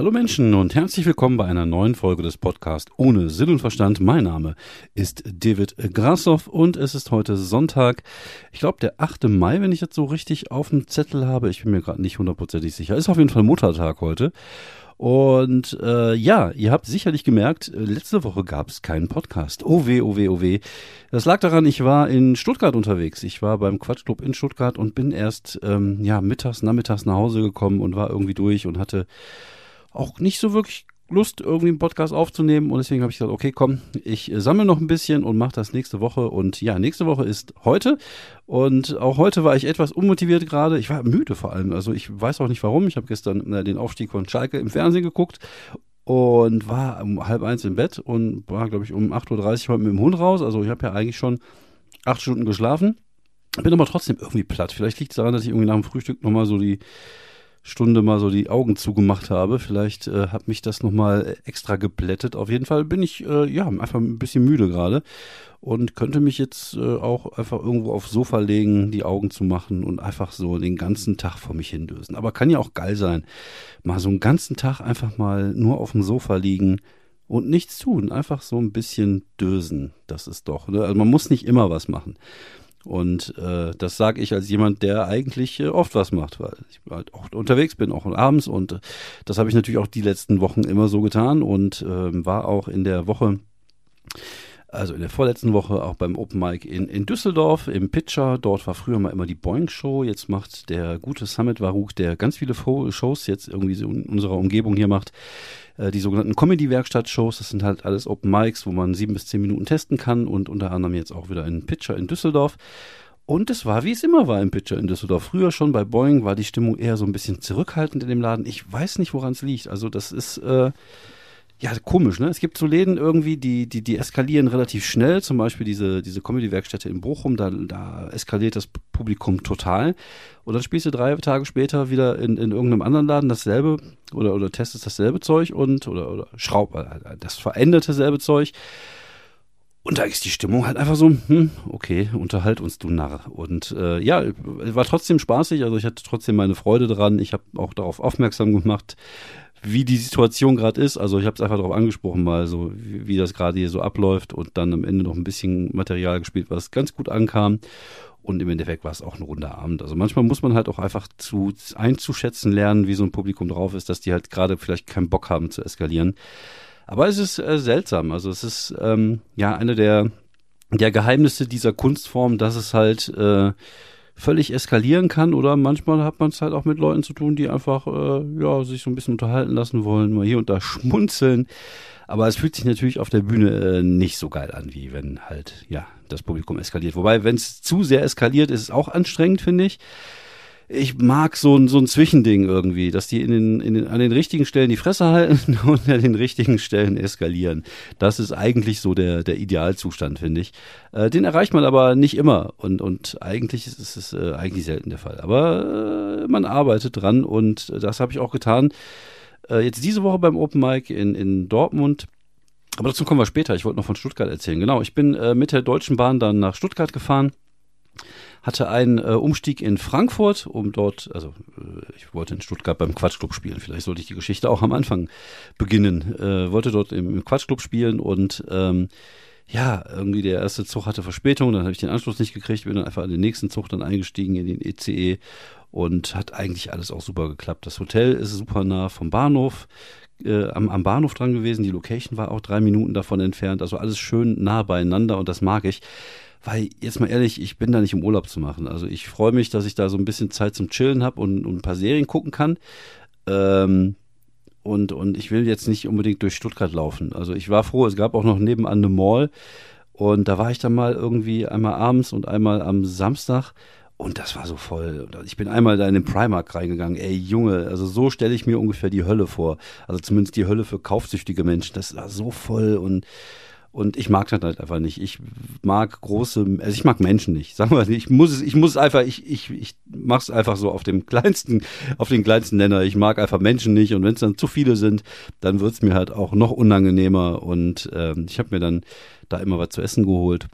Hallo Menschen und herzlich willkommen bei einer neuen Folge des Podcasts ohne Sinn und Verstand. Mein Name ist David Grassoff und es ist heute Sonntag, ich glaube der 8. Mai, wenn ich das so richtig auf dem Zettel habe. Ich bin mir gerade nicht hundertprozentig sicher. Ist auf jeden Fall Muttertag heute. Und äh, ja, ihr habt sicherlich gemerkt, letzte Woche gab es keinen Podcast. Oh weh, oh weh, oh weh. Das lag daran, ich war in Stuttgart unterwegs. Ich war beim Quatschclub in Stuttgart und bin erst ähm, ja mittags, nachmittags nach Hause gekommen und war irgendwie durch und hatte auch nicht so wirklich Lust, irgendwie einen Podcast aufzunehmen. Und deswegen habe ich gesagt, okay, komm, ich äh, sammle noch ein bisschen und mache das nächste Woche. Und ja, nächste Woche ist heute. Und auch heute war ich etwas unmotiviert gerade. Ich war müde vor allem. Also ich weiß auch nicht warum. Ich habe gestern äh, den Aufstieg von Schalke im Fernsehen geguckt und war um halb eins im Bett und war, glaube ich, um 8.30 Uhr heute mit dem Hund raus. Also ich habe ja eigentlich schon acht Stunden geschlafen. Bin aber trotzdem irgendwie platt. Vielleicht liegt es daran, dass ich irgendwie nach dem Frühstück nochmal so die Stunde mal so die Augen zugemacht habe. Vielleicht äh, hat mich das nochmal extra geplättet. Auf jeden Fall bin ich äh, ja einfach ein bisschen müde gerade und könnte mich jetzt äh, auch einfach irgendwo aufs Sofa legen, die Augen zu machen und einfach so den ganzen Tag vor mich hindösen. Aber kann ja auch geil sein. Mal so einen ganzen Tag einfach mal nur auf dem Sofa liegen und nichts tun. Einfach so ein bisschen dösen. Das ist doch. Ne? Also man muss nicht immer was machen. Und äh, das sage ich als jemand, der eigentlich äh, oft was macht, weil ich halt auch unterwegs bin, auch abends. Und äh, das habe ich natürlich auch die letzten Wochen immer so getan und äh, war auch in der Woche, also in der vorletzten Woche auch beim Open Mic in, in Düsseldorf im Pitcher. Dort war früher mal immer die Boeing Show. Jetzt macht der gute Summit Waruk, der ganz viele Shows jetzt irgendwie so in unserer Umgebung hier macht, äh, die sogenannten Comedy-Werkstatt-Shows. Das sind halt alles Open Mics, wo man sieben bis zehn Minuten testen kann und unter anderem jetzt auch wieder ein Pitcher in Düsseldorf. Und es war, wie es immer war im Pitcher in Düsseldorf. Früher schon bei Boeing war die Stimmung eher so ein bisschen zurückhaltend in dem Laden. Ich weiß nicht, woran es liegt. Also das ist, äh, ja, komisch, ne? Es gibt so Läden irgendwie, die, die, die eskalieren relativ schnell. Zum Beispiel diese, diese Comedy-Werkstätte in Bochum, da, da eskaliert das Publikum total. Und dann spielst du drei Tage später wieder in, in irgendeinem anderen Laden dasselbe oder, oder testest dasselbe Zeug und, oder, oder schraub, äh, das veränderte selbe Zeug. Und da ist die Stimmung halt einfach so, hm, okay, unterhalt uns, du Narr. Und äh, ja, war trotzdem spaßig, also ich hatte trotzdem meine Freude dran. Ich habe auch darauf aufmerksam gemacht, wie die Situation gerade ist. Also ich habe es einfach darauf angesprochen, mal so, wie, wie das gerade hier so abläuft und dann am Ende noch ein bisschen Material gespielt, was ganz gut ankam. Und im Endeffekt war es auch ein runder Abend. Also manchmal muss man halt auch einfach zu einzuschätzen lernen, wie so ein Publikum drauf ist, dass die halt gerade vielleicht keinen Bock haben zu eskalieren. Aber es ist äh, seltsam. Also es ist ähm, ja eine der, der Geheimnisse dieser Kunstform, dass es halt äh, völlig eskalieren kann oder manchmal hat man es halt auch mit Leuten zu tun, die einfach äh, ja sich so ein bisschen unterhalten lassen wollen, mal hier und da schmunzeln. Aber es fühlt sich natürlich auf der Bühne äh, nicht so geil an, wie wenn halt ja das Publikum eskaliert. Wobei, wenn es zu sehr eskaliert, ist es auch anstrengend, finde ich ich mag so ein, so ein Zwischending irgendwie, dass die in den, in den, an den richtigen Stellen die Fresse halten und an den richtigen Stellen eskalieren. Das ist eigentlich so der, der Idealzustand, finde ich. Äh, den erreicht man aber nicht immer und, und eigentlich ist es äh, eigentlich selten der Fall. Aber äh, man arbeitet dran und das habe ich auch getan. Äh, jetzt diese Woche beim Open Mic in, in Dortmund. Aber dazu kommen wir später. Ich wollte noch von Stuttgart erzählen. Genau, ich bin äh, mit der Deutschen Bahn dann nach Stuttgart gefahren hatte einen äh, Umstieg in Frankfurt, um dort, also äh, ich wollte in Stuttgart beim Quatschclub spielen. Vielleicht sollte ich die Geschichte auch am Anfang beginnen. Äh, wollte dort im, im Quatschclub spielen und ähm, ja, irgendwie der erste Zug hatte Verspätung, dann habe ich den Anschluss nicht gekriegt, bin dann einfach an den nächsten Zug dann eingestiegen in den ECE e und hat eigentlich alles auch super geklappt. Das Hotel ist super nah vom Bahnhof, äh, am, am Bahnhof dran gewesen, die Location war auch drei Minuten davon entfernt, also alles schön nah beieinander und das mag ich. Weil, jetzt mal ehrlich, ich bin da nicht um Urlaub zu machen. Also ich freue mich, dass ich da so ein bisschen Zeit zum Chillen habe und, und, ein paar Serien gucken kann. Ähm, und, und ich will jetzt nicht unbedingt durch Stuttgart laufen. Also ich war froh, es gab auch noch nebenan eine Mall. Und da war ich dann mal irgendwie einmal abends und einmal am Samstag. Und das war so voll. Ich bin einmal da in den Primark reingegangen. Ey, Junge, also so stelle ich mir ungefähr die Hölle vor. Also zumindest die Hölle für kaufsüchtige Menschen. Das war so voll und und ich mag das halt einfach nicht. Ich mag große, also ich mag Menschen nicht. Sagen wir, ich muss es, ich muss einfach, ich, ich, ich mach's einfach so auf dem kleinsten, auf den kleinsten Nenner. Ich mag einfach Menschen nicht. Und wenn es dann zu viele sind, dann wird's mir halt auch noch unangenehmer. Und ähm, ich habe mir dann da immer was zu essen geholt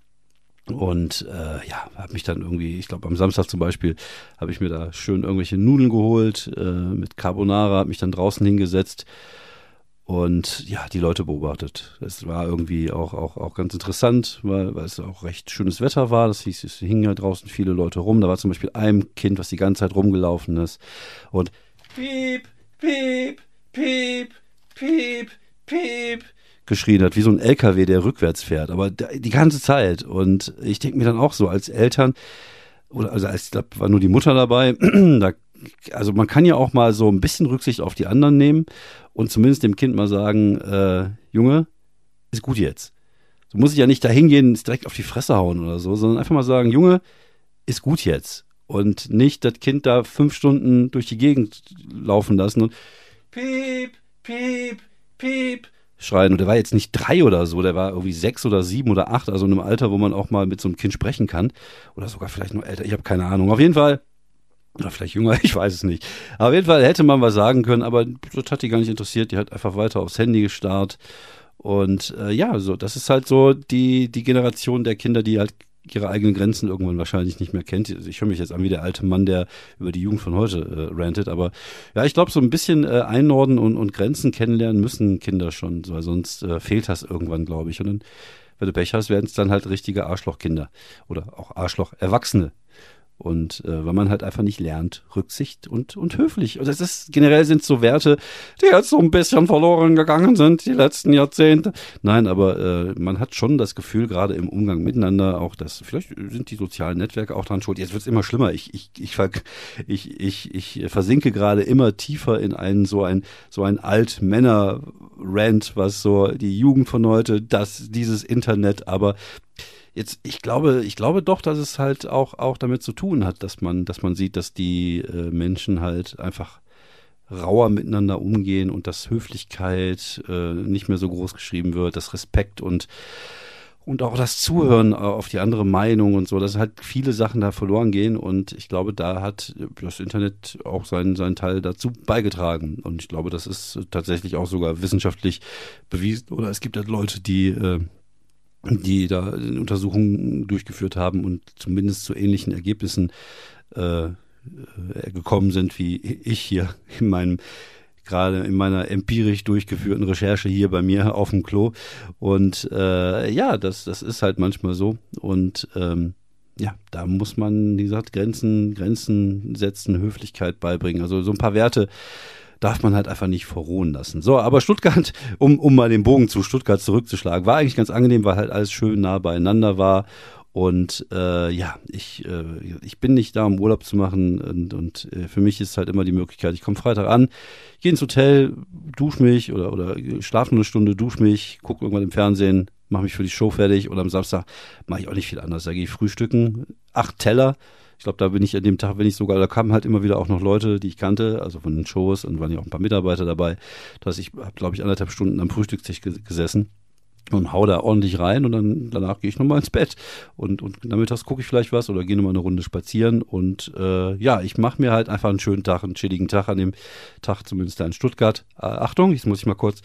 Und äh, ja, habe mich dann irgendwie, ich glaube am Samstag zum Beispiel, habe ich mir da schön irgendwelche Nudeln geholt äh, mit Carbonara, habe mich dann draußen hingesetzt und ja, die Leute beobachtet. Es war irgendwie auch, auch, auch ganz interessant, weil, weil es auch recht schönes Wetter war. Das hieß, es hingen ja draußen viele Leute rum. Da war zum Beispiel ein Kind, was die ganze Zeit rumgelaufen ist und piep, piep, piep, piep, piep geschrien hat, wie so ein LKW, der rückwärts fährt, aber die ganze Zeit. Und ich denke mir dann auch so, als Eltern, oder also als, ich glaube, war nur die Mutter dabei, da, also man kann ja auch mal so ein bisschen Rücksicht auf die anderen nehmen und zumindest dem Kind mal sagen, äh, Junge, ist gut jetzt. So muss ich ja nicht dahin gehen, direkt auf die Fresse hauen oder so, sondern einfach mal sagen, Junge, ist gut jetzt. Und nicht das Kind da fünf Stunden durch die Gegend laufen lassen und piep, piep, piep schreien. Und der war jetzt nicht drei oder so, der war irgendwie sechs oder sieben oder acht, also in einem Alter, wo man auch mal mit so einem Kind sprechen kann. Oder sogar vielleicht noch älter, ich habe keine Ahnung. Auf jeden Fall, oder vielleicht jünger, ich weiß es nicht. Aber auf jeden Fall hätte man was sagen können, aber das hat die gar nicht interessiert. Die hat einfach weiter aufs Handy gestarrt. Und äh, ja, so, das ist halt so die, die Generation der Kinder, die halt ihre eigenen Grenzen irgendwann wahrscheinlich nicht mehr kennt. Ich höre mich jetzt an wie der alte Mann, der über die Jugend von heute äh, rantet, aber ja, ich glaube, so ein bisschen äh, Einnorden und, und Grenzen kennenlernen müssen Kinder schon, weil sonst äh, fehlt das irgendwann, glaube ich. Und dann, wenn du Pech hast, werden es dann halt richtige Arschlochkinder oder auch Arschloch-Erwachsene. Und äh, weil man halt einfach nicht lernt, Rücksicht und, und höflich. Und das ist generell sind so Werte, die jetzt so ein bisschen verloren gegangen sind die letzten Jahrzehnte. Nein, aber äh, man hat schon das Gefühl, gerade im Umgang miteinander, auch dass, vielleicht sind die sozialen Netzwerke auch dran schuld. Jetzt wird's immer schlimmer. Ich, ich, ich, ich, ich, ich versinke gerade immer tiefer in einen so ein, so ein Alt-Männer-Rant, was so die Jugend von heute, das, dieses Internet, aber Jetzt, ich glaube, ich glaube doch, dass es halt auch, auch damit zu tun hat, dass man, dass man sieht, dass die äh, Menschen halt einfach rauer miteinander umgehen und dass Höflichkeit äh, nicht mehr so groß geschrieben wird, dass Respekt und und auch das Zuhören auf die andere Meinung und so, dass halt viele Sachen da verloren gehen. Und ich glaube, da hat das Internet auch seinen, seinen Teil dazu beigetragen. Und ich glaube, das ist tatsächlich auch sogar wissenschaftlich bewiesen. Oder es gibt halt Leute, die äh, die da Untersuchungen durchgeführt haben und zumindest zu ähnlichen Ergebnissen äh, äh, gekommen sind wie ich hier in meinem gerade in meiner empirisch durchgeführten Recherche hier bei mir auf dem Klo. Und äh, ja das das ist halt manchmal so. Und ähm, ja, da muss man, wie gesagt, Grenzen, Grenzen setzen, Höflichkeit beibringen. Also so ein paar Werte, darf man halt einfach nicht verrohen lassen. So, aber Stuttgart, um, um mal den Bogen zu Stuttgart zurückzuschlagen, war eigentlich ganz angenehm, weil halt alles schön nah beieinander war. Und äh, ja, ich, äh, ich bin nicht da, um Urlaub zu machen. Und, und äh, für mich ist halt immer die Möglichkeit, ich komme Freitag an, gehe ins Hotel, dusche mich oder, oder schlafe eine Stunde, dusche mich, gucke irgendwann im Fernsehen, mache mich für die Show fertig. Und am Samstag mache ich auch nicht viel anders. Da gehe ich frühstücken, acht Teller ich glaube, da bin ich an dem Tag, wenn ich sogar, da kamen halt immer wieder auch noch Leute, die ich kannte, also von den Shows und waren ja auch ein paar Mitarbeiter dabei. Das ich habe, glaube ich, anderthalb Stunden am Frühstückstisch gesessen und hau da ordentlich rein und dann danach gehe ich nochmal ins Bett und, und nachmittags gucke ich vielleicht was oder gehe nochmal eine Runde spazieren und äh, ja, ich mache mir halt einfach einen schönen Tag, einen chilligen Tag an dem Tag, zumindest da in Stuttgart. Äh, Achtung, jetzt muss ich mal kurz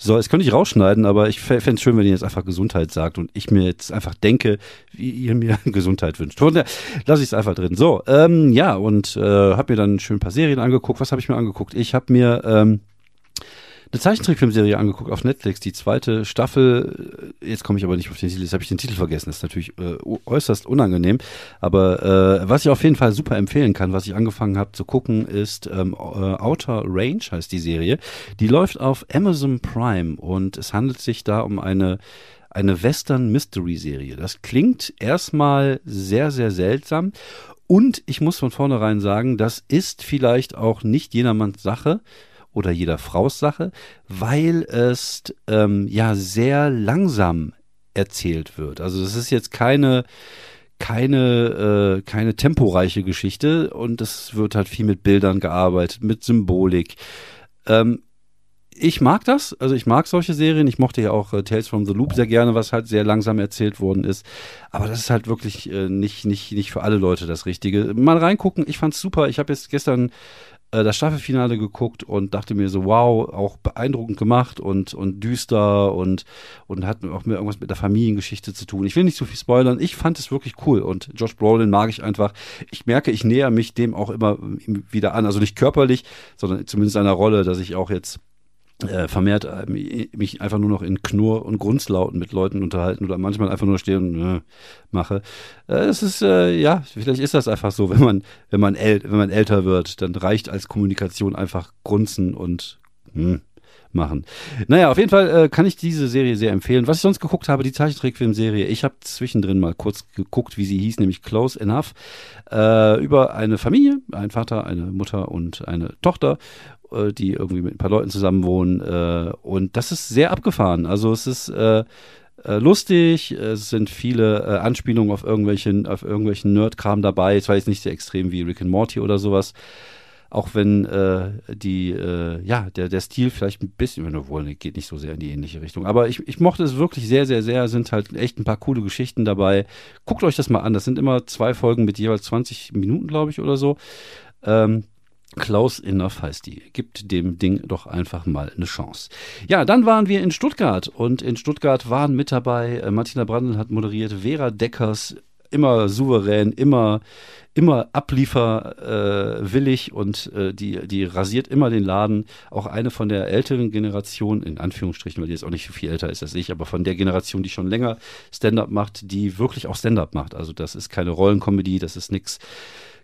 So, es könnte ich rausschneiden, aber ich fände es schön, wenn ihr jetzt einfach Gesundheit sagt und ich mir jetzt einfach denke, wie ihr mir Gesundheit wünscht. Und, lass ich es einfach drin. So, ähm, ja, und äh, habe mir dann schön ein paar Serien angeguckt. Was habe ich mir angeguckt? Ich habe mir ähm, eine Zeichentrickfilmserie angeguckt auf Netflix, die zweite Staffel. Jetzt komme ich aber nicht auf den Titel, jetzt habe ich den Titel vergessen. Das ist natürlich äh, äußerst unangenehm. Aber äh, was ich auf jeden Fall super empfehlen kann, was ich angefangen habe zu gucken, ist ähm, äh, Outer Range heißt die Serie. Die läuft auf Amazon Prime und es handelt sich da um eine eine Western Mystery Serie. Das klingt erstmal sehr, sehr seltsam. Und ich muss von vornherein sagen, das ist vielleicht auch nicht jedermanns Sache oder jeder Fraus Sache, weil es ähm, ja sehr langsam erzählt wird. Also das ist jetzt keine keine äh, keine temporeiche Geschichte und es wird halt viel mit Bildern gearbeitet, mit Symbolik. Ähm, ich mag das, also ich mag solche Serien. Ich mochte ja auch äh, Tales from the Loop sehr gerne, was halt sehr langsam erzählt worden ist. Aber das ist halt wirklich äh, nicht, nicht, nicht für alle Leute das Richtige. Mal reingucken, ich fand's super. Ich habe jetzt gestern äh, das Staffelfinale geguckt und dachte mir so, wow, auch beeindruckend gemacht und, und düster und, und hat auch mir irgendwas mit der Familiengeschichte zu tun. Ich will nicht zu viel spoilern. Ich fand es wirklich cool und Josh Brolin mag ich einfach. Ich merke, ich näher mich dem auch immer wieder an. Also nicht körperlich, sondern zumindest einer Rolle, dass ich auch jetzt äh, vermehrt äh, mich einfach nur noch in Knurr- und Grunzlauten mit Leuten unterhalten oder manchmal einfach nur stehen und äh, mache. Äh, es ist, äh, ja, vielleicht ist das einfach so, wenn man, wenn man, äl wenn man älter wird, dann reicht als Kommunikation einfach Grunzen und hm, machen. Naja, auf jeden Fall äh, kann ich diese Serie sehr empfehlen. Was ich sonst geguckt habe, die Zeichentrickfilmserie, ich habe zwischendrin mal kurz geguckt, wie sie hieß, nämlich Close Enough, über eine Familie, ein Vater, eine Mutter und eine Tochter äh, die irgendwie mit ein paar Leuten zusammen wohnen. Äh, und das ist sehr abgefahren. Also es ist äh, äh, lustig, es sind viele äh, Anspielungen auf irgendwelchen, auf irgendwelchen Nerd-Kram dabei. Es war jetzt nicht sehr extrem wie Rick and Morty oder sowas. Auch wenn äh, die, ja, der, der Stil vielleicht ein bisschen, obwohl, geht nicht so sehr in die ähnliche Richtung. Aber ich, ich mochte es wirklich sehr, sehr, sehr. Sind halt echt ein paar coole Geschichten dabei. Guckt euch das mal an. Das sind immer zwei Folgen mit jeweils 20 Minuten, glaube ich, oder so. Ähm, Klaus Enough heißt die. Gibt dem Ding doch einfach mal eine Chance. Ja, dann waren wir in Stuttgart und in Stuttgart waren mit dabei, äh, Martina Brandl hat moderiert, Vera Deckers, immer souverän, immer, immer ablieferwillig äh, und äh, die, die rasiert immer den Laden. Auch eine von der älteren Generation, in Anführungsstrichen, weil die jetzt auch nicht so viel älter ist als ich, aber von der Generation, die schon länger Stand-up macht, die wirklich auch Stand-up macht. Also das ist keine Rollenkomödie, das ist nichts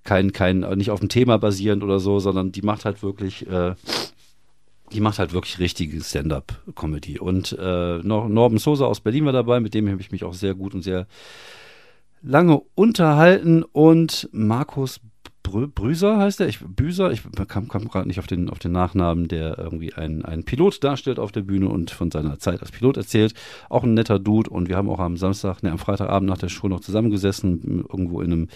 kein, kein, nicht auf dem Thema basierend oder so, sondern die macht halt wirklich, äh, die macht halt wirklich richtige Stand-up-Comedy. Und äh, Norben Sosa aus Berlin war dabei, mit dem habe ich mich auch sehr gut und sehr lange unterhalten. Und Markus Brü Brüser heißt er, ich, Büser, ich kam, kam gerade nicht auf den, auf den Nachnamen, der irgendwie einen, Pilot darstellt auf der Bühne und von seiner Zeit als Pilot erzählt. Auch ein netter Dude und wir haben auch am Samstag, ne, am Freitagabend nach der Show noch zusammengesessen, irgendwo in einem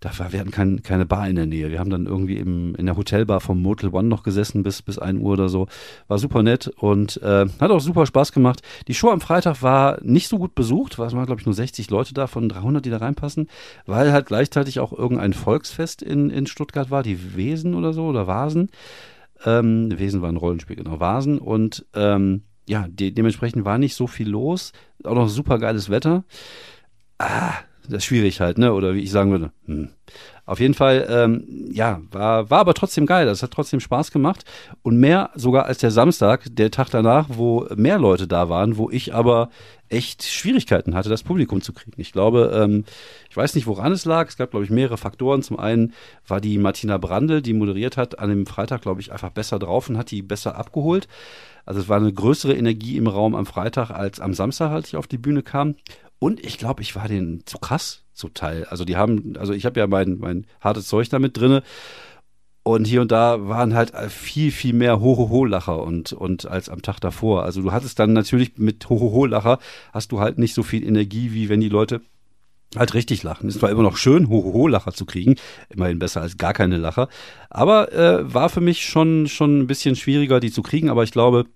da war, wir hatten kein, keine Bar in der Nähe. Wir haben dann irgendwie im, in der Hotelbar vom Motel One noch gesessen bis, bis 1 Uhr oder so. War super nett und äh, hat auch super Spaß gemacht. Die Show am Freitag war nicht so gut besucht, es waren glaube ich nur 60 Leute da von 300, die da reinpassen, weil halt gleichzeitig auch irgendein Volksfest in, in Stuttgart war, die Wesen oder so oder Vasen. Ähm, Wesen war ein Rollenspiel, genau, Vasen und ähm, ja, de dementsprechend war nicht so viel los. Auch noch super geiles Wetter. Ah, das ist schwierig halt, ne? Oder wie ich sagen würde. Hm. Auf jeden Fall, ähm, ja, war, war aber trotzdem geil. Das hat trotzdem Spaß gemacht. Und mehr sogar als der Samstag, der Tag danach, wo mehr Leute da waren, wo ich aber echt Schwierigkeiten hatte, das Publikum zu kriegen. Ich glaube, ähm, ich weiß nicht, woran es lag. Es gab, glaube ich, mehrere Faktoren. Zum einen war die Martina Brandl, die moderiert hat, an dem Freitag, glaube ich, einfach besser drauf und hat die besser abgeholt. Also es war eine größere Energie im Raum am Freitag als am Samstag, als ich auf die Bühne kam. Und ich glaube, ich war denen zu krass zu Teil. Also die haben, also ich habe ja mein, mein hartes Zeug damit drinne. Und hier und da waren halt viel, viel mehr Hohoho-Lacher und, und als am Tag davor. Also du hattest dann natürlich mit Hohoho-Lacher hast du halt nicht so viel Energie, wie wenn die Leute halt richtig lachen. Ist zwar immer noch schön, Hohoho-Lacher zu kriegen, immerhin besser als gar keine Lacher, aber äh, war für mich schon, schon ein bisschen schwieriger, die zu kriegen, aber ich glaube,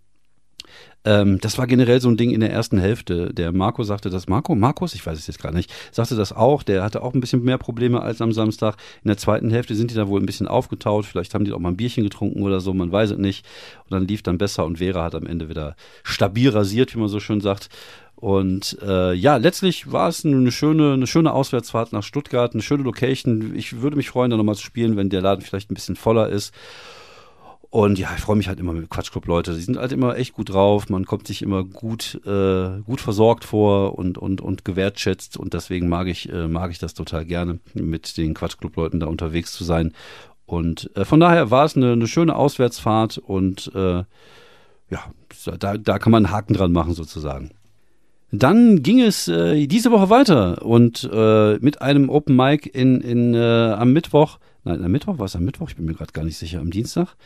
ähm, das war generell so ein Ding in der ersten Hälfte. Der Marco sagte das, Marco, Markus, ich weiß es jetzt gar nicht, sagte das auch. Der hatte auch ein bisschen mehr Probleme als am Samstag. In der zweiten Hälfte sind die da wohl ein bisschen aufgetaut. Vielleicht haben die auch mal ein Bierchen getrunken oder so, man weiß es nicht. Und dann lief dann besser und Vera hat am Ende wieder stabil rasiert, wie man so schön sagt. Und äh, ja, letztlich war es eine schöne, eine schöne Auswärtsfahrt nach Stuttgart, eine schöne Location. Ich würde mich freuen, da nochmal zu spielen, wenn der Laden vielleicht ein bisschen voller ist. Und ja, ich freue mich halt immer mit Quatschclub-Leute. Die sind halt immer echt gut drauf. Man kommt sich immer gut, äh, gut versorgt vor und, und, und gewertschätzt. Und deswegen mag ich, äh, mag ich das total gerne, mit den Quatschclub-Leuten da unterwegs zu sein. Und äh, von daher war es eine, eine schöne Auswärtsfahrt und äh, ja, da, da kann man einen Haken dran machen sozusagen. Dann ging es äh, diese Woche weiter und äh, mit einem Open Mic in, in, äh, am Mittwoch, nein, am Mittwoch war es am Mittwoch, ich bin mir gerade gar nicht sicher, am Dienstag,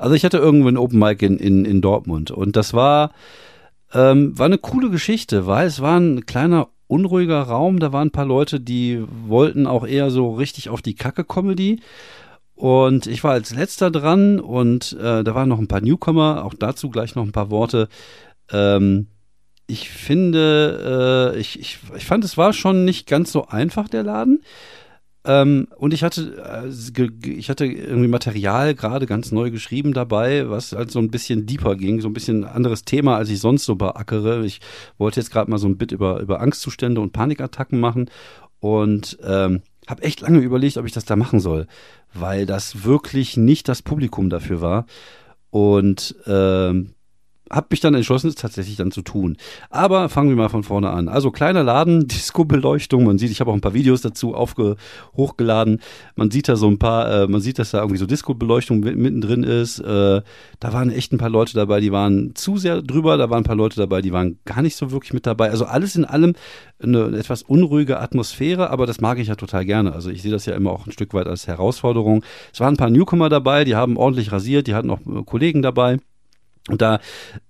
also ich hatte irgendwo ein Open Mic in, in, in Dortmund und das war, ähm, war eine coole Geschichte, weil es war ein kleiner unruhiger Raum, da waren ein paar Leute, die wollten auch eher so richtig auf die Kacke-Comedy. Und ich war als letzter dran und äh, da waren noch ein paar Newcomer, auch dazu gleich noch ein paar Worte. Ähm, ich finde, äh, ich, ich, ich fand, es war schon nicht ganz so einfach, der Laden. Ähm, und ich hatte, äh, ich hatte irgendwie Material gerade ganz neu geschrieben dabei, was halt so ein bisschen deeper ging, so ein bisschen anderes Thema, als ich sonst so beackere. Ich wollte jetzt gerade mal so ein Bit über, über Angstzustände und Panikattacken machen und ähm, habe echt lange überlegt, ob ich das da machen soll, weil das wirklich nicht das Publikum dafür war. Und ähm, habe mich dann entschlossen, es tatsächlich dann zu tun. Aber fangen wir mal von vorne an. Also kleiner Laden, Disco-Beleuchtung. Man sieht, ich habe auch ein paar Videos dazu aufge hochgeladen. Man sieht da so ein paar, äh, man sieht, dass da irgendwie so Disco-Beleuchtung mittendrin ist. Äh, da waren echt ein paar Leute dabei, die waren zu sehr drüber. Da waren ein paar Leute dabei, die waren gar nicht so wirklich mit dabei. Also alles in allem eine, etwas unruhige Atmosphäre, aber das mag ich ja total gerne. Also ich sehe das ja immer auch ein Stück weit als Herausforderung. Es waren ein paar Newcomer dabei, die haben ordentlich rasiert, die hatten auch äh, Kollegen dabei. Und da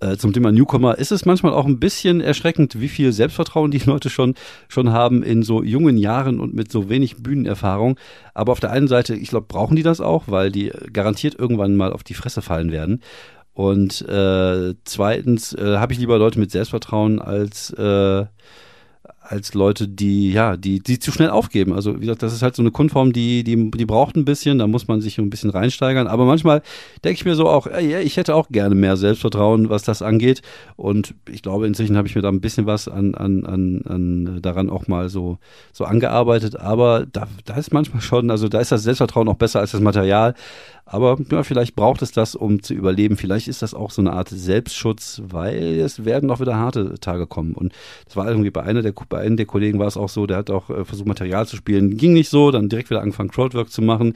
äh, zum Thema Newcomer ist es manchmal auch ein bisschen erschreckend, wie viel Selbstvertrauen die Leute schon schon haben in so jungen Jahren und mit so wenig Bühnenerfahrung. Aber auf der einen Seite, ich glaube, brauchen die das auch, weil die garantiert irgendwann mal auf die Fresse fallen werden. Und äh, zweitens äh, habe ich lieber Leute mit Selbstvertrauen als äh, als Leute, die, ja, die, die zu schnell aufgeben. Also, wie gesagt, das ist halt so eine Kunstform, die, die, die braucht ein bisschen, da muss man sich ein bisschen reinsteigern. Aber manchmal denke ich mir so auch, ey, ich hätte auch gerne mehr Selbstvertrauen, was das angeht. Und ich glaube, inzwischen habe ich mir da ein bisschen was an, an, an, an daran auch mal so, so angearbeitet. Aber da, da ist manchmal schon, also da ist das Selbstvertrauen auch besser als das Material. Aber ja, vielleicht braucht es das, um zu überleben. Vielleicht ist das auch so eine Art Selbstschutz, weil es werden noch wieder harte Tage kommen. Und das war irgendwie bei einer der, bei einem der Kollegen war es auch so, der hat auch äh, versucht, Material zu spielen. Ging nicht so, dann direkt wieder angefangen, Crowdwork zu machen.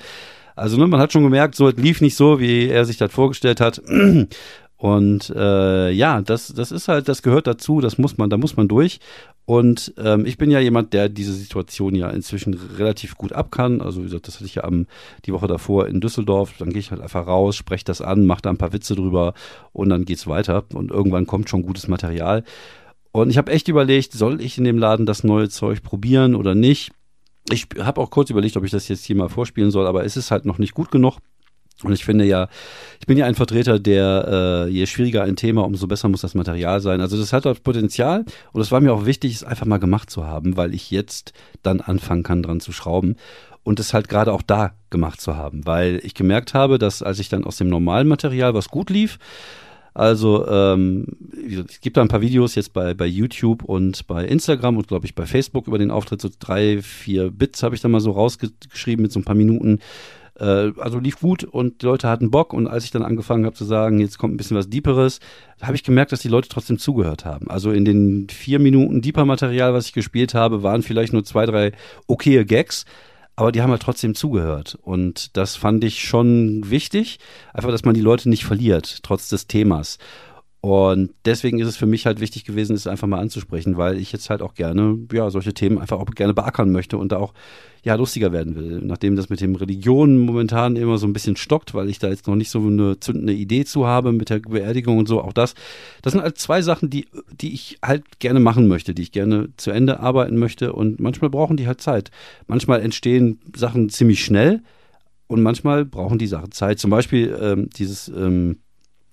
Also ne, man hat schon gemerkt, so es lief nicht so, wie er sich das vorgestellt hat. Und äh, ja, das, das ist halt, das gehört dazu, das muss man, da muss man durch. Und ähm, ich bin ja jemand, der diese Situation ja inzwischen relativ gut ab kann. Also wie gesagt, das hatte ich ja am, die Woche davor in Düsseldorf. Dann gehe ich halt einfach raus, spreche das an, mache da ein paar Witze drüber und dann geht's weiter. Und irgendwann kommt schon gutes Material. Und ich habe echt überlegt, soll ich in dem Laden das neue Zeug probieren oder nicht? Ich habe auch kurz überlegt, ob ich das jetzt hier mal vorspielen soll, aber es ist halt noch nicht gut genug. Und ich finde ja, ich bin ja ein Vertreter, der, äh, je schwieriger ein Thema, umso besser muss das Material sein. Also das hat das Potenzial und es war mir auch wichtig, es einfach mal gemacht zu haben, weil ich jetzt dann anfangen kann, dran zu schrauben und es halt gerade auch da gemacht zu haben, weil ich gemerkt habe, dass als ich dann aus dem normalen Material was gut lief, also ähm, es gibt da ein paar Videos jetzt bei, bei YouTube und bei Instagram und glaube ich bei Facebook über den Auftritt, so drei, vier Bits habe ich da mal so rausgeschrieben mit so ein paar Minuten äh, also lief gut und die Leute hatten Bock. Und als ich dann angefangen habe zu sagen, jetzt kommt ein bisschen was Deeperes, habe ich gemerkt, dass die Leute trotzdem zugehört haben. Also in den vier Minuten Deeper-Material, was ich gespielt habe, waren vielleicht nur zwei, drei okaye Gags. Aber die haben halt trotzdem zugehört. Und das fand ich schon wichtig. Einfach, dass man die Leute nicht verliert, trotz des Themas. Und deswegen ist es für mich halt wichtig gewesen, es einfach mal anzusprechen, weil ich jetzt halt auch gerne, ja, solche Themen einfach auch gerne beackern möchte und da auch, ja, lustiger werden will. Nachdem das mit dem Religion momentan immer so ein bisschen stockt, weil ich da jetzt noch nicht so eine zündende Idee zu habe mit der Beerdigung und so, auch das. Das sind halt zwei Sachen, die, die ich halt gerne machen möchte, die ich gerne zu Ende arbeiten möchte und manchmal brauchen die halt Zeit. Manchmal entstehen Sachen ziemlich schnell und manchmal brauchen die Sachen Zeit. Zum Beispiel ähm, dieses, ähm,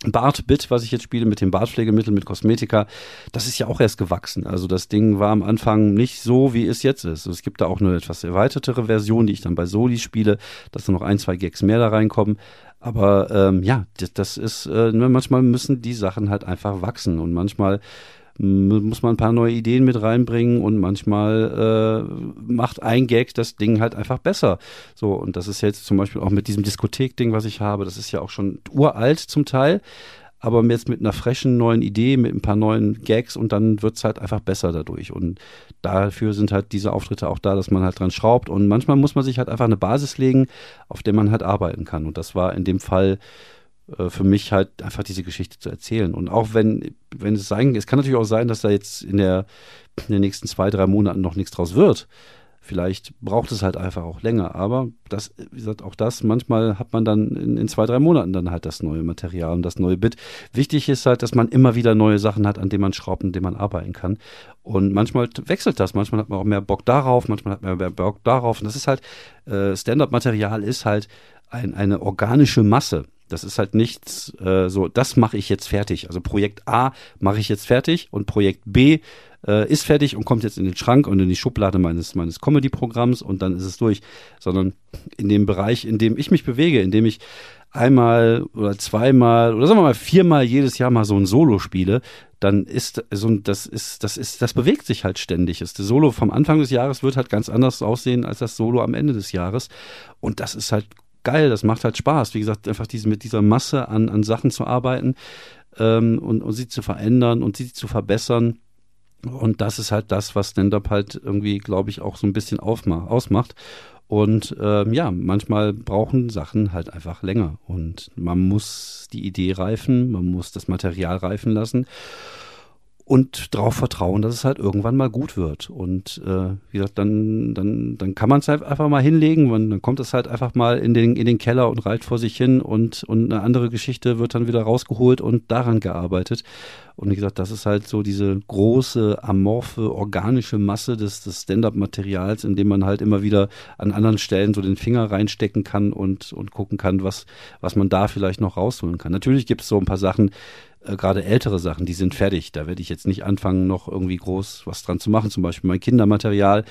Bartbit, was ich jetzt spiele mit dem Bartpflegemittel, mit Kosmetika, das ist ja auch erst gewachsen. Also das Ding war am Anfang nicht so, wie es jetzt ist. Es gibt da auch eine etwas erweitertere Version, die ich dann bei Soli spiele, dass da noch ein, zwei Gags mehr da reinkommen. Aber ähm, ja, das, das ist, äh, manchmal müssen die Sachen halt einfach wachsen und manchmal muss man ein paar neue Ideen mit reinbringen und manchmal äh, macht ein Gag das Ding halt einfach besser. So, und das ist jetzt zum Beispiel auch mit diesem Diskothek-Ding, was ich habe, das ist ja auch schon uralt zum Teil, aber jetzt mit einer frischen neuen Idee, mit ein paar neuen Gags und dann wird's halt einfach besser dadurch. Und dafür sind halt diese Auftritte auch da, dass man halt dran schraubt und manchmal muss man sich halt einfach eine Basis legen, auf der man halt arbeiten kann. Und das war in dem Fall für mich halt einfach diese Geschichte zu erzählen. Und auch wenn, wenn es sein, es kann natürlich auch sein, dass da jetzt in, der, in den nächsten zwei, drei Monaten noch nichts draus wird. Vielleicht braucht es halt einfach auch länger. Aber das, wie gesagt, auch das, manchmal hat man dann in, in zwei, drei Monaten dann halt das neue Material und das neue Bit. Wichtig ist halt, dass man immer wieder neue Sachen hat, an denen man schraubt, an denen man arbeiten kann. Und manchmal wechselt das. Manchmal hat man auch mehr Bock darauf, manchmal hat man mehr Bock darauf. Und das ist halt, äh, Stand-up-Material ist halt ein, eine organische Masse. Das ist halt nichts äh, so, das mache ich jetzt fertig. Also Projekt A mache ich jetzt fertig und Projekt B äh, ist fertig und kommt jetzt in den Schrank und in die Schublade meines, meines Comedy-Programms und dann ist es durch, sondern in dem Bereich, in dem ich mich bewege, in dem ich einmal oder zweimal oder sagen wir mal viermal jedes Jahr mal so ein Solo spiele, dann ist so das ist das ist das bewegt sich halt ständig. Das Solo vom Anfang des Jahres wird halt ganz anders aussehen als das Solo am Ende des Jahres und das ist halt geil, das macht halt Spaß. Wie gesagt, einfach diese mit dieser Masse an an Sachen zu arbeiten ähm, und, und sie zu verändern und sie zu verbessern. Und das ist halt das, was Stand-up halt irgendwie, glaube ich, auch so ein bisschen ausmacht. Und ähm, ja, manchmal brauchen Sachen halt einfach länger. Und man muss die Idee reifen, man muss das Material reifen lassen und darauf vertrauen, dass es halt irgendwann mal gut wird. Und äh, wie gesagt, dann, dann, dann kann man es halt einfach mal hinlegen, und dann kommt es halt einfach mal in den, in den Keller und reiht vor sich hin und, und eine andere Geschichte wird dann wieder rausgeholt und daran gearbeitet. Und wie gesagt, das ist halt so diese große, amorphe, organische Masse des, des Stand-up-Materials, in dem man halt immer wieder an anderen Stellen so den Finger reinstecken kann und, und gucken kann, was, was man da vielleicht noch rausholen kann. Natürlich gibt es so ein paar Sachen, äh, gerade ältere Sachen, die sind fertig. Da werde ich jetzt nicht anfangen, noch irgendwie groß was dran zu machen, zum Beispiel mein Kindermaterial.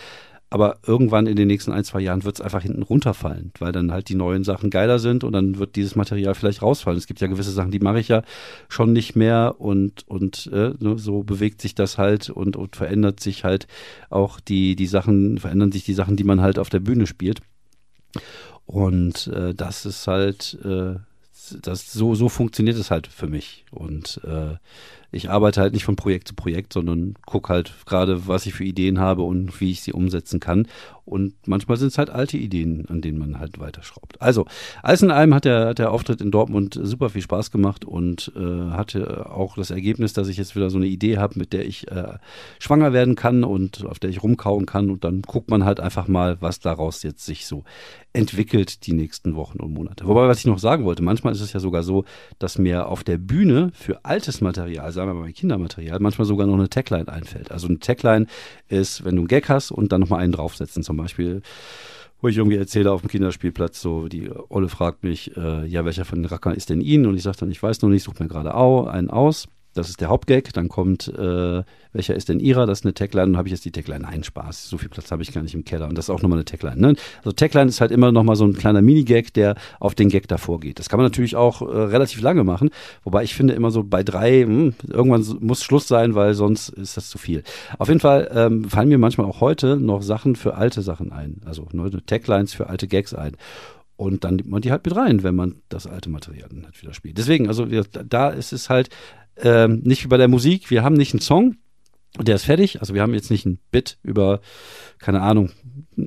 Aber irgendwann in den nächsten ein, zwei Jahren wird es einfach hinten runterfallen, weil dann halt die neuen Sachen geiler sind und dann wird dieses Material vielleicht rausfallen. Es gibt ja gewisse Sachen, die mache ich ja schon nicht mehr und, und äh, ne, so bewegt sich das halt und, und verändert sich halt auch die, die Sachen, verändern sich die Sachen, die man halt auf der Bühne spielt. Und äh, das ist halt äh, das so, so funktioniert es halt für mich. Und äh, ich arbeite halt nicht von Projekt zu Projekt, sondern gucke halt gerade, was ich für Ideen habe und wie ich sie umsetzen kann. Und manchmal sind es halt alte Ideen, an denen man halt weiterschraubt. Also, alles in allem hat der, der Auftritt in Dortmund super viel Spaß gemacht und äh, hatte auch das Ergebnis, dass ich jetzt wieder so eine Idee habe, mit der ich äh, schwanger werden kann und auf der ich rumkauen kann. Und dann guckt man halt einfach mal, was daraus jetzt sich so entwickelt die nächsten Wochen und Monate. Wobei, was ich noch sagen wollte, manchmal ist es ja sogar so, dass mir auf der Bühne für altes Material, sagen wir mal Kindermaterial, manchmal sogar noch eine Tagline einfällt. Also eine Tagline ist, wenn du einen Gag hast und dann nochmal einen draufsetzen zum Beispiel wo ich irgendwie erzähle auf dem Kinderspielplatz, so die Olle fragt mich, äh, ja, welcher von den Rackern ist denn Ihnen? Und ich sage dann, ich weiß noch nicht, suche mir gerade einen aus. Das ist der Hauptgag. Dann kommt, äh, welcher ist denn Ihrer? Das ist eine Tagline. Und habe ich jetzt die Tagline. Nein, Spaß. So viel Platz habe ich gar nicht im Keller. Und das ist auch nochmal eine Tagline. Ne? Also Tagline ist halt immer nochmal so ein kleiner Mini-Gag, der auf den Gag davor geht. Das kann man natürlich auch äh, relativ lange machen. Wobei ich finde immer so bei drei, mh, hm, irgendwann muss Schluss sein, weil sonst ist das zu viel. Auf jeden Fall ähm, fallen mir manchmal auch heute noch Sachen für alte Sachen ein. Also neue Taglines für alte Gags ein. Und dann nimmt man die halt mit rein, wenn man das alte Material dann halt wieder spielt. Deswegen, also da ist es halt ähm, nicht wie bei der Musik, wir haben nicht einen Song, der ist fertig. Also wir haben jetzt nicht ein Bit über, keine Ahnung,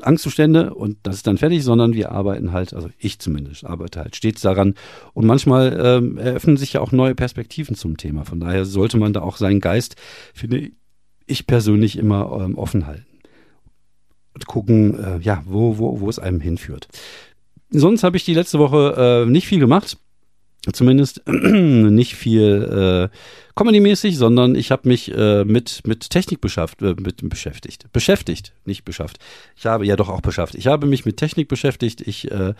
Angstzustände und das ist dann fertig, sondern wir arbeiten halt, also ich zumindest arbeite halt stets daran. Und manchmal ähm, eröffnen sich ja auch neue Perspektiven zum Thema. Von daher sollte man da auch seinen Geist, finde ich persönlich, immer ähm, offen halten. Und gucken, äh, ja, wo, wo, wo es einem hinführt. Sonst habe ich die letzte Woche äh, nicht viel gemacht. Zumindest nicht viel äh, Comedy-mäßig, sondern ich habe mich äh, mit, mit Technik beschafft, äh, mit beschäftigt. Beschäftigt, nicht beschafft. Ich habe ja doch auch beschafft. Ich habe mich mit Technik beschäftigt. Ich äh,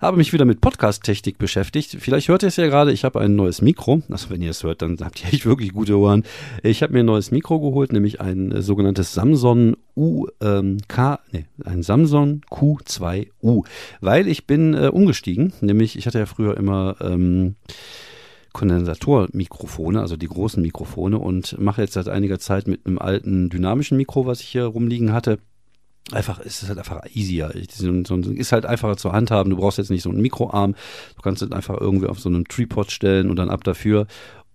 habe mich wieder mit Podcast-Technik beschäftigt. Vielleicht hört ihr es ja gerade, ich habe ein neues Mikro. Also wenn ihr es hört, dann habt ihr echt wirklich gute Ohren. Ich habe mir ein neues Mikro geholt, nämlich ein äh, sogenanntes Samsung U ähm, nee, ein Samsung Q2U. Weil ich bin äh, umgestiegen, nämlich ich hatte ja früher immer ähm, Kondensatormikrofone, also die großen Mikrofone und mache jetzt seit einiger Zeit mit einem alten dynamischen Mikro, was ich hier rumliegen hatte. Einfach, es ist halt einfach easier. Ist halt einfacher zu handhaben. Du brauchst jetzt nicht so einen Mikroarm. Du kannst es einfach irgendwie auf so einem Tripod stellen und dann ab dafür.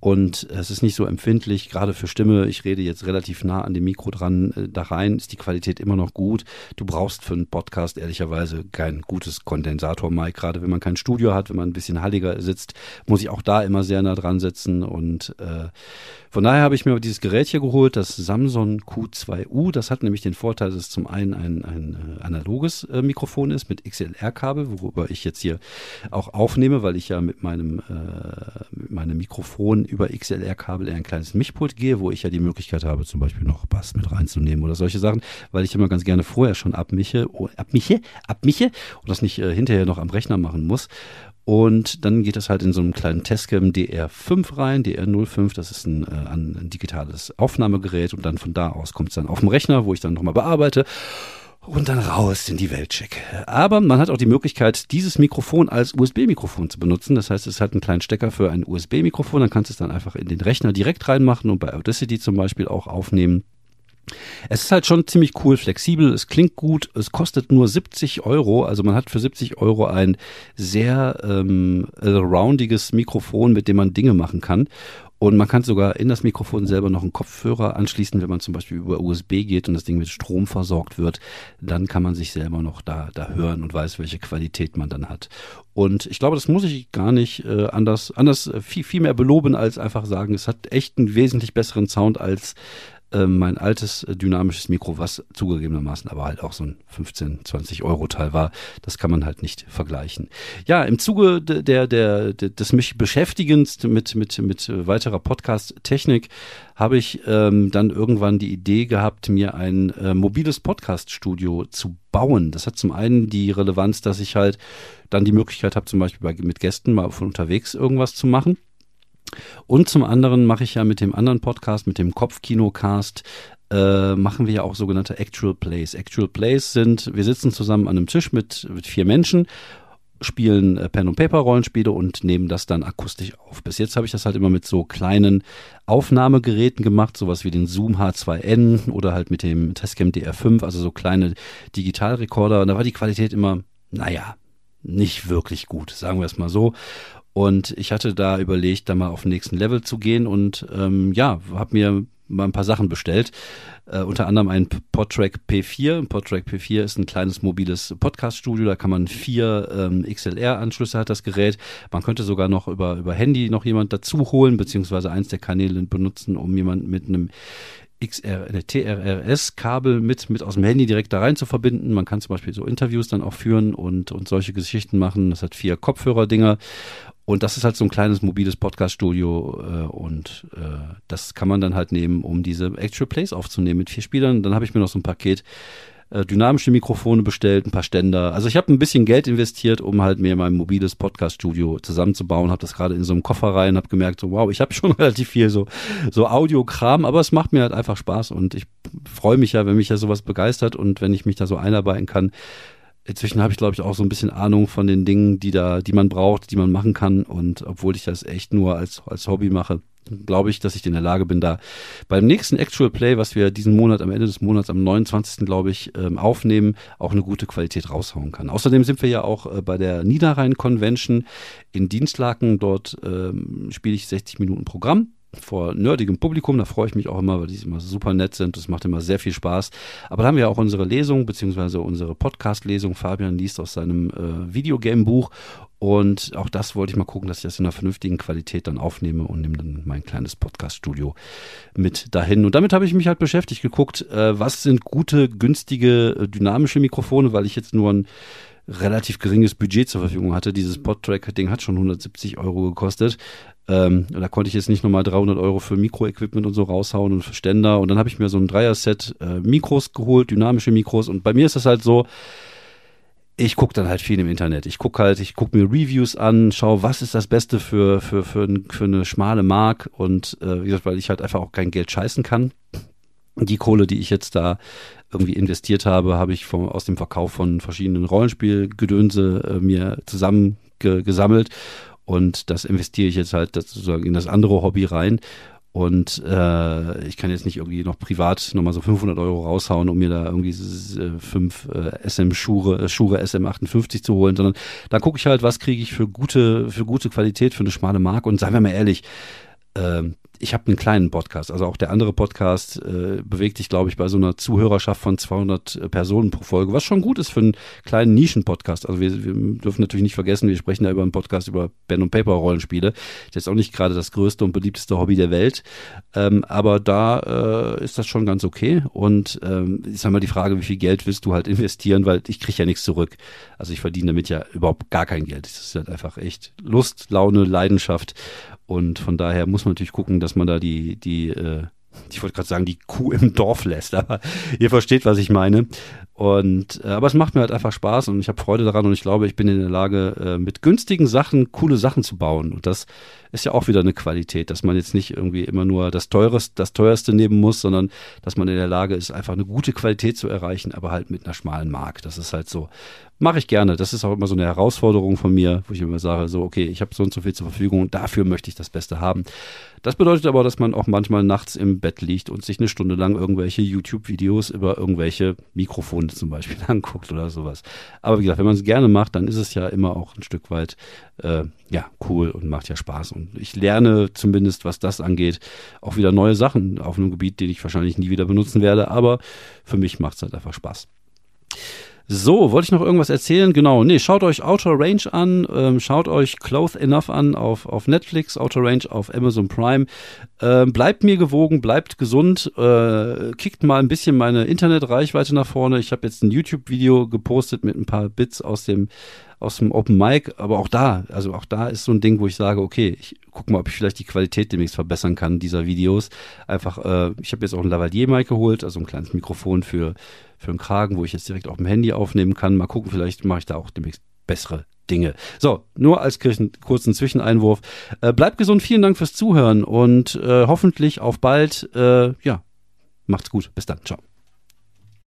Und es ist nicht so empfindlich, gerade für Stimme. Ich rede jetzt relativ nah an dem Mikro dran. Äh, da rein ist die Qualität immer noch gut. Du brauchst für einen Podcast ehrlicherweise kein gutes Kondensator-Mic. Gerade wenn man kein Studio hat, wenn man ein bisschen halliger sitzt, muss ich auch da immer sehr nah dran sitzen. Und äh, von daher habe ich mir dieses Gerät hier geholt, das Samsung Q2U. Das hat nämlich den Vorteil, dass es zum einen ein, ein äh, analoges äh, Mikrofon ist mit XLR-Kabel, worüber ich jetzt hier auch aufnehme, weil ich ja mit meinem, äh, mit meinem Mikrofon über XLR-Kabel in ein kleines Mischpult gehe, wo ich ja die Möglichkeit habe, zum Beispiel noch Bass mit reinzunehmen oder solche Sachen, weil ich immer ganz gerne vorher schon abmische, oh, abmische, abmische und das nicht äh, hinterher noch am Rechner machen muss. Und dann geht das halt in so einem kleinen Testcam DR5 rein, DR05, das ist ein, äh, ein digitales Aufnahmegerät und dann von da aus kommt es dann auf dem Rechner, wo ich dann nochmal bearbeite und dann raus in die Welt schicke. Aber man hat auch die Möglichkeit, dieses Mikrofon als USB-Mikrofon zu benutzen. Das heißt, es hat einen kleinen Stecker für ein USB-Mikrofon, dann kannst du es dann einfach in den Rechner direkt reinmachen und bei Audacity zum Beispiel auch aufnehmen. Es ist halt schon ziemlich cool, flexibel, es klingt gut, es kostet nur 70 Euro, also man hat für 70 Euro ein sehr ähm, roundiges Mikrofon, mit dem man Dinge machen kann. Und man kann sogar in das Mikrofon selber noch einen Kopfhörer anschließen, wenn man zum Beispiel über USB geht und das Ding mit Strom versorgt wird, dann kann man sich selber noch da, da hören und weiß, welche Qualität man dann hat. Und ich glaube, das muss ich gar nicht äh, anders, anders äh, viel, viel mehr beloben, als einfach sagen, es hat echt einen wesentlich besseren Sound als äh, mein altes äh, dynamisches Mikro, was zugegebenermaßen aber halt auch so ein 15, 20 Euro Teil war. Das kann man halt nicht vergleichen. Ja, im Zuge der, der, der des mich Beschäftigens mit, mit, mit weiterer Podcast-Technik habe ich ähm, dann irgendwann die Idee gehabt, mir ein äh, mobiles Podcast-Studio zu bauen. Das hat zum einen die Relevanz, dass ich halt dann die Möglichkeit habe, zum Beispiel bei, mit Gästen mal von unterwegs irgendwas zu machen. Und zum anderen mache ich ja mit dem anderen Podcast, mit dem Kopfkinocast, äh, machen wir ja auch sogenannte Actual Plays. Actual Plays sind, wir sitzen zusammen an einem Tisch mit, mit vier Menschen spielen äh, Pen und Paper Rollenspiele und nehmen das dann akustisch auf. Bis jetzt habe ich das halt immer mit so kleinen Aufnahmegeräten gemacht, sowas wie den Zoom H2N oder halt mit dem Tascam DR5, also so kleine Digitalrekorder. Und da war die Qualität immer, naja, nicht wirklich gut, sagen wir es mal so. Und ich hatte da überlegt, da mal auf den nächsten Level zu gehen und ähm, ja, habe mir mal ein paar Sachen bestellt. Äh, unter anderem ein Podtrack P4. Podtrack P4 ist ein kleines mobiles Podcast-Studio. Da kann man vier ähm, XLR-Anschlüsse hat das Gerät. Man könnte sogar noch über, über Handy noch jemand dazu holen, beziehungsweise eins der Kanäle benutzen, um jemanden mit einem XR, TRRS-Kabel mit, mit aus dem Handy direkt da rein zu verbinden. Man kann zum Beispiel so Interviews dann auch führen und, und solche Geschichten machen. Das hat vier Kopfhörerdinger und das ist halt so ein kleines mobiles Podcast-Studio äh, und äh, das kann man dann halt nehmen, um diese Actual Plays aufzunehmen mit vier Spielern. Dann habe ich mir noch so ein Paket äh, dynamische Mikrofone bestellt, ein paar Ständer. Also ich habe ein bisschen Geld investiert, um halt mir mein mobiles Podcast-Studio zusammenzubauen. Habe das gerade in so einem Koffer rein, habe gemerkt, so wow, ich habe schon relativ viel so so Audiokram, aber es macht mir halt einfach Spaß und ich freue mich ja, wenn mich ja sowas begeistert und wenn ich mich da so einarbeiten kann inzwischen habe ich, glaube ich, auch so ein bisschen Ahnung von den Dingen, die da, die man braucht, die man machen kann. Und obwohl ich das echt nur als, als Hobby mache, glaube ich, dass ich in der Lage bin, da beim nächsten Actual Play, was wir diesen Monat, am Ende des Monats, am 29. glaube ich, ähm, aufnehmen, auch eine gute Qualität raushauen kann. Außerdem sind wir ja auch äh, bei der Niederrhein Convention in Dienstlaken. Dort ähm, spiele ich 60 Minuten Programm vor nerdigem Publikum. Da freue ich mich auch immer, weil die immer super nett sind. Das macht immer sehr viel Spaß. Aber da haben wir auch unsere Lesung, beziehungsweise unsere Podcast-Lesung. Fabian liest aus seinem äh, Videogame-Buch. Und auch das wollte ich mal gucken, dass ich das in einer vernünftigen Qualität dann aufnehme und nehme dann mein kleines Podcast-Studio mit dahin. Und damit habe ich mich halt beschäftigt, geguckt, äh, was sind gute, günstige, äh, dynamische Mikrofone, weil ich jetzt nur ein relativ geringes Budget zur Verfügung hatte. Dieses Podtrack-Ding hat schon 170 Euro gekostet. Ähm, da konnte ich jetzt nicht nochmal 300 Euro für Mikroequipment und so raushauen und für Ständer. Und dann habe ich mir so ein Dreier-Set äh, Mikros geholt, dynamische Mikros. Und bei mir ist das halt so, ich gucke dann halt viel im Internet. Ich gucke halt, ich gucke mir Reviews an, schaue, was ist das Beste für, für, für, für eine schmale Mark. Und äh, wie gesagt, weil ich halt einfach auch kein Geld scheißen kann. Die Kohle, die ich jetzt da irgendwie investiert habe, habe ich vom, aus dem Verkauf von verschiedenen Rollenspielgedönse äh, mir zusammengesammelt und das investiere ich jetzt halt sozusagen in das andere Hobby rein. Und äh, ich kann jetzt nicht irgendwie noch privat nochmal so 500 Euro raushauen, um mir da irgendwie äh, fünf äh, SM Schure, äh, Schure SM58 zu holen, sondern da gucke ich halt, was kriege ich für gute, für gute Qualität, für eine schmale Mark. Und seien wir mal ehrlich, äh, ich habe einen kleinen Podcast, also auch der andere Podcast äh, bewegt sich, glaube ich, bei so einer Zuhörerschaft von 200 äh, Personen pro Folge, was schon gut ist für einen kleinen Nischen-Podcast. Also wir, wir dürfen natürlich nicht vergessen, wir sprechen da über einen Podcast über Pen und Paper Rollenspiele. Das ist auch nicht gerade das größte und beliebteste Hobby der Welt, ähm, aber da äh, ist das schon ganz okay. Und ähm, ich sag mal die Frage, wie viel Geld willst du halt investieren, weil ich kriege ja nichts zurück. Also ich verdiene damit ja überhaupt gar kein Geld. Das ist halt einfach echt Lust, Laune, Leidenschaft und von daher muss man natürlich gucken, dass man da die, die, äh, ich wollte gerade sagen, die Kuh im Dorf lässt, aber ihr versteht, was ich meine. Und äh, aber es macht mir halt einfach Spaß und ich habe Freude daran und ich glaube, ich bin in der Lage, äh, mit günstigen Sachen coole Sachen zu bauen. Und das ist ja auch wieder eine Qualität, dass man jetzt nicht irgendwie immer nur das teureste, das teuerste nehmen muss, sondern dass man in der Lage ist, einfach eine gute Qualität zu erreichen, aber halt mit einer schmalen Mark. Das ist halt so. Mache ich gerne. Das ist auch immer so eine Herausforderung von mir, wo ich immer sage, so, okay, ich habe so und so viel zur Verfügung, dafür möchte ich das Beste haben. Das bedeutet aber, dass man auch manchmal nachts im Bett liegt und sich eine Stunde lang irgendwelche YouTube-Videos über irgendwelche Mikrofone zum Beispiel anguckt oder sowas. Aber wie gesagt, wenn man es gerne macht, dann ist es ja immer auch ein Stück weit äh, ja cool und macht ja Spaß. Und ich lerne zumindest, was das angeht, auch wieder neue Sachen auf einem Gebiet, den ich wahrscheinlich nie wieder benutzen werde. Aber für mich macht es halt einfach Spaß. So, wollte ich noch irgendwas erzählen? Genau, nee, schaut euch Outer Range an, ähm, schaut euch Close Enough an auf, auf Netflix, Outer Range auf Amazon Prime. Ähm, bleibt mir gewogen, bleibt gesund, äh, kickt mal ein bisschen meine Internetreichweite nach vorne. Ich habe jetzt ein YouTube-Video gepostet mit ein paar Bits aus dem aus dem Open Mic, aber auch da, also auch da ist so ein Ding, wo ich sage, okay, ich guck mal, ob ich vielleicht die Qualität demnächst verbessern kann dieser Videos. Einfach, äh, ich habe jetzt auch ein Lavalier-Mic geholt, also ein kleines Mikrofon für für einen Kragen, wo ich jetzt direkt auf dem Handy aufnehmen kann. Mal gucken, vielleicht mache ich da auch demnächst bessere Dinge. So, nur als kurzen Zwischeneinwurf. Äh, bleibt gesund, vielen Dank fürs Zuhören und äh, hoffentlich auf bald. Äh, ja, macht's gut. Bis dann. Ciao.